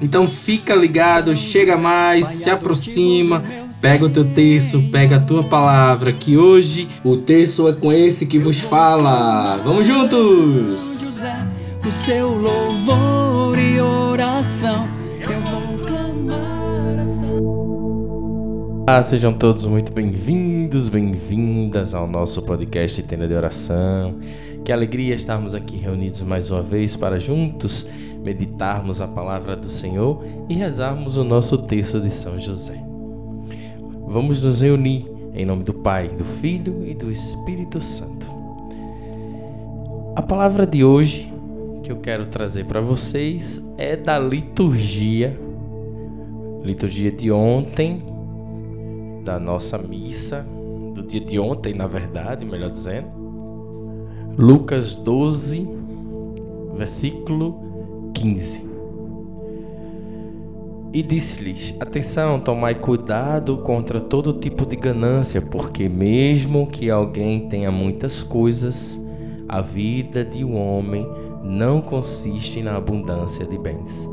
Então fica ligado, chega mais, se aproxima, pega o teu texto, pega a tua palavra, que hoje o texto é com esse que vos fala. Vamos juntos! O seu louvor e oração. Eu vou clamar a São Ah, sejam todos muito bem-vindos, bem-vindas ao nosso podcast Tenda de Oração. Que alegria estarmos aqui reunidos mais uma vez para juntos meditarmos a palavra do Senhor e rezarmos o nosso texto de São José. Vamos nos reunir em nome do Pai, do Filho e do Espírito Santo. A palavra de hoje que eu quero trazer para vocês é da liturgia, liturgia de ontem, da nossa missa, do dia de ontem, na verdade, melhor dizendo. Lucas 12, versículo 15. E disse-lhes: Atenção, tomai cuidado contra todo tipo de ganância, porque mesmo que alguém tenha muitas coisas, a vida de um homem não consiste na abundância de bens.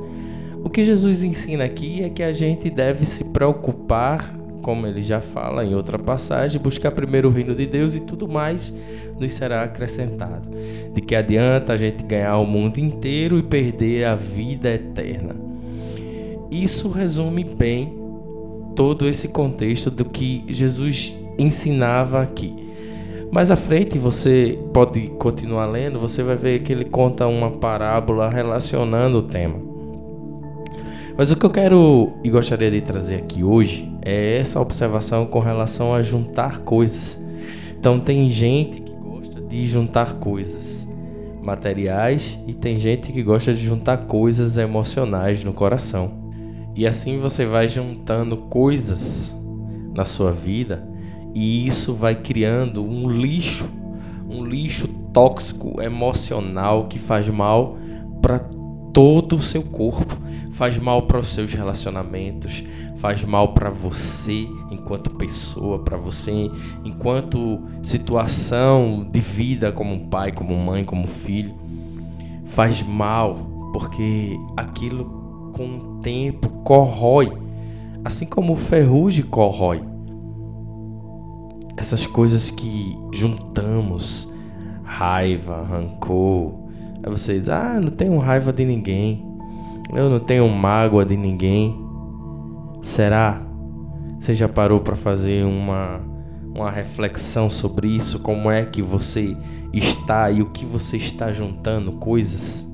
O que Jesus ensina aqui é que a gente deve se preocupar, como ele já fala em outra passagem, buscar primeiro o reino de Deus e tudo mais nos será acrescentado. De que adianta a gente ganhar o mundo inteiro e perder a vida eterna. Isso resume bem todo esse contexto do que Jesus ensinava aqui. Mais à frente, você pode continuar lendo, você vai ver que ele conta uma parábola relacionando o tema. Mas o que eu quero e gostaria de trazer aqui hoje é essa observação com relação a juntar coisas. Então, tem gente que gosta de juntar coisas materiais e tem gente que gosta de juntar coisas emocionais no coração. E assim você vai juntando coisas na sua vida e isso vai criando um lixo, um lixo tóxico emocional que faz mal para todo o seu corpo, faz mal para os seus relacionamentos, faz mal para você enquanto pessoa, para você enquanto situação de vida como pai, como mãe, como filho. Faz mal porque aquilo com o tempo corrói, assim como o ferrugem corrói essas coisas que juntamos, raiva, rancor. Aí você diz: Ah, não tenho raiva de ninguém. Eu não tenho mágoa de ninguém. Será? Você já parou para fazer uma, uma reflexão sobre isso? Como é que você está e o que você está juntando coisas?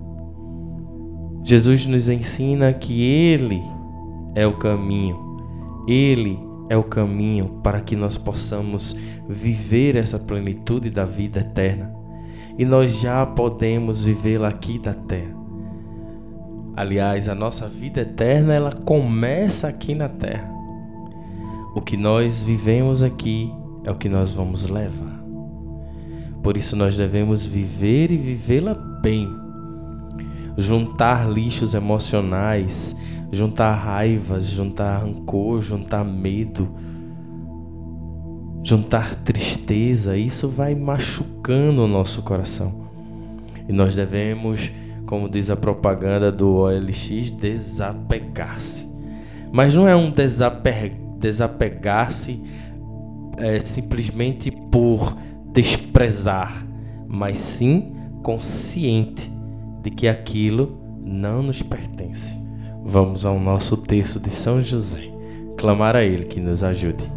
Jesus nos ensina que Ele é o caminho, Ele é o caminho para que nós possamos viver essa plenitude da vida eterna. E nós já podemos vivê-la aqui da terra. Aliás, a nossa vida eterna ela começa aqui na terra. O que nós vivemos aqui é o que nós vamos levar. Por isso nós devemos viver e vivê-la bem. Juntar lixos emocionais, juntar raivas, juntar rancor, juntar medo, juntar tristeza, isso vai machucando o nosso coração. E nós devemos, como diz a propaganda do OLX, desapegar-se. Mas não é um desapegar-se é, simplesmente por desprezar, mas sim consciente de que aquilo não nos pertence. Vamos ao nosso texto de São José, clamar a Ele que nos ajude.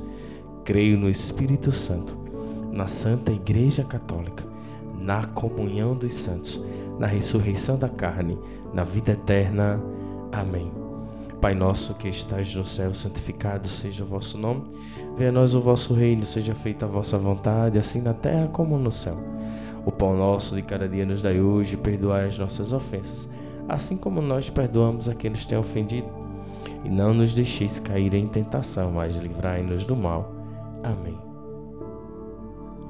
Creio no Espírito Santo, na Santa Igreja Católica, na comunhão dos santos, na ressurreição da carne, na vida eterna. Amém. Pai nosso que estás no céu, santificado seja o vosso nome. Venha a nós o vosso reino, seja feita a vossa vontade, assim na terra como no céu. O pão nosso de cada dia nos dai hoje, perdoai as nossas ofensas, assim como nós perdoamos a quem nos tem ofendido. E não nos deixeis cair em tentação, mas livrai-nos do mal. Amém.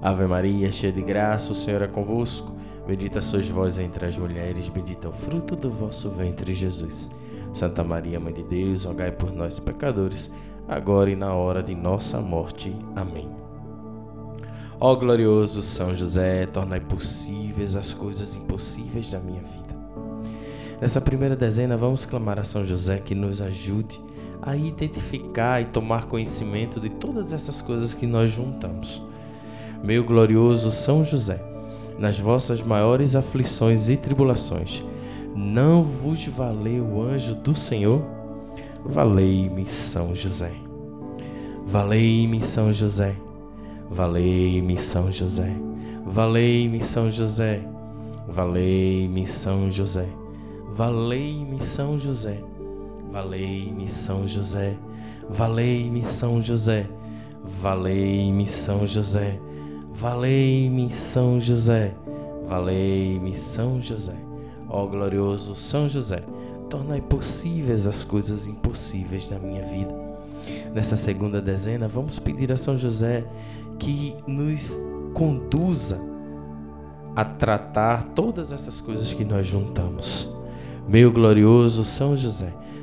Ave Maria, cheia de graça, o Senhor é convosco. Bendita sois vós entre as mulheres, bendito é o fruto do vosso ventre, Jesus. Santa Maria, Mãe de Deus, rogai por nós, pecadores, agora e na hora de nossa morte. Amém. Ó glorioso São José, tornai possíveis as coisas impossíveis da minha vida. Nessa primeira dezena, vamos clamar a São José que nos ajude a identificar e tomar conhecimento de todas essas coisas que nós juntamos. Meu glorioso São José, nas vossas maiores aflições e tribulações, não vos valeu o anjo do Senhor? Valei-me, São José. Valei-me, São José. Valei-me, São José. Valei-me, São José. Valei-me, São José. Valei-me, São José. Valei-me, São José. Valei-me, São José. Valei-me, São José. Valei-me, São José. Valei-me, São José. Ó glorioso São José, tornai possíveis as coisas impossíveis da minha vida. Nessa segunda dezena, vamos pedir a São José que nos conduza a tratar todas essas coisas que nós juntamos. Meu glorioso São José,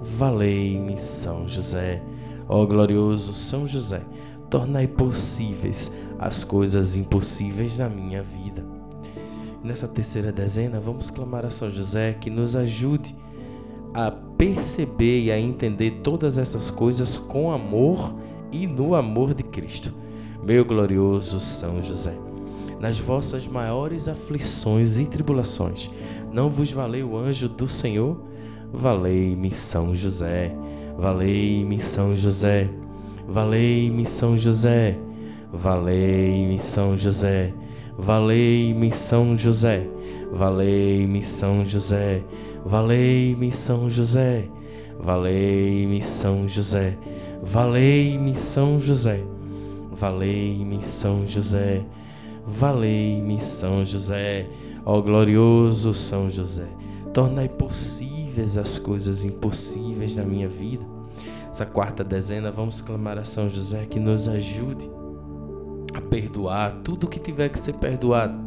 Valei-me, São José. Ó glorioso São José, tornai possíveis as coisas impossíveis na minha vida. Nessa terceira dezena, vamos clamar a São José que nos ajude a perceber e a entender todas essas coisas com amor e no amor de Cristo. Meu glorioso São José, nas vossas maiores aflições e tribulações, não vos valeu o anjo do Senhor? Valei-me São José, valei-me São José, valei-me São José, valei-me São José, valei-me São José, valei-me São José, valei-me São José, valei-me São José, valei-me São José, valei-me São José, valei-me São José, ó glorioso São José, tornai possível as coisas impossíveis na minha vida. Essa quarta dezena, vamos clamar a São José que nos ajude a perdoar tudo que tiver que ser perdoado,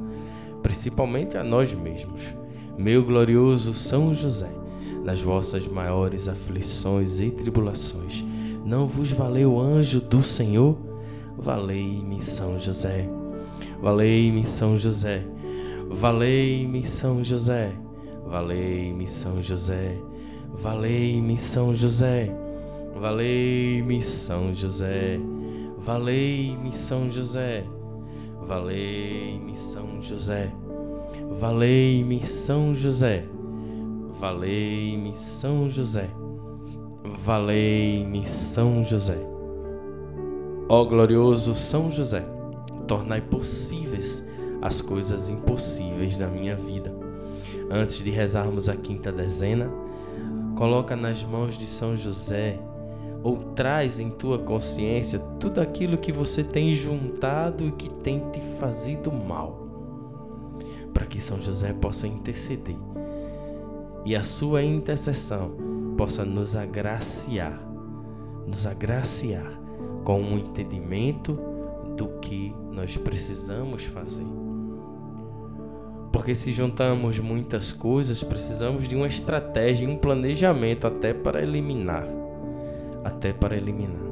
principalmente a nós mesmos. Meu glorioso São José, nas vossas maiores aflições e tribulações, não vos valeu anjo do Senhor? Valei-me, São José. Valei-me, São José. Valei-me, São José. Valei-me São José, valei-me São José, valei-me São José, valei-me São José, valei-me São José, valei-me São José, valei-me São José, valei-me São José. Ó glorioso São José, tornai possíveis as coisas impossíveis na minha vida Antes de rezarmos a quinta dezena, coloca nas mãos de São José ou traz em tua consciência tudo aquilo que você tem juntado e que tem te fazido mal, para que São José possa interceder e a sua intercessão possa nos agraciar, nos agraciar com um entendimento do que nós precisamos fazer. Porque se juntamos muitas coisas, precisamos de uma estratégia e um planejamento até para eliminar. Até para eliminar.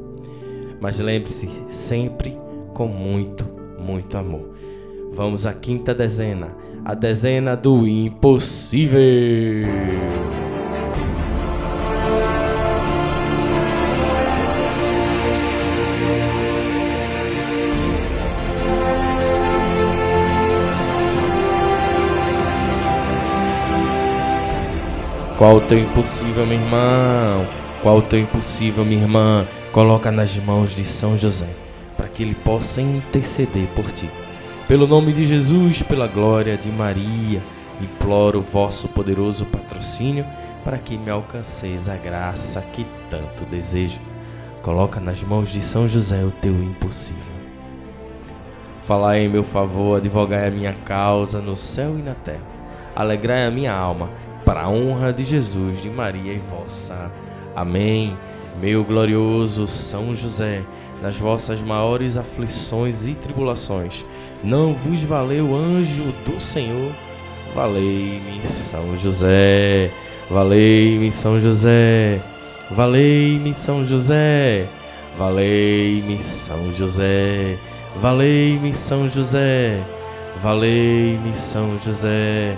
Mas lembre-se, sempre com muito, muito amor. Vamos à quinta dezena, a dezena do impossível. Qual o teu impossível, meu irmão? Qual o teu impossível, minha irmã? Coloca nas mãos de São José, para que ele possa interceder por ti. Pelo nome de Jesus, pela glória de Maria, imploro o vosso poderoso patrocínio para que me alcanceis a graça que tanto desejo. Coloca nas mãos de São José o teu impossível. Falai em meu favor, advogai a minha causa no céu e na terra. Alegrai a minha alma para a honra de Jesus, de Maria e vossa. Amém. Meu glorioso São José, nas vossas maiores aflições e tribulações, não vos valeu anjo do Senhor? Valei-me, São José. Valei-me, São José. Valei-me, São José. Valei-me, São José. Valei-me, São José. Valei-me, São José.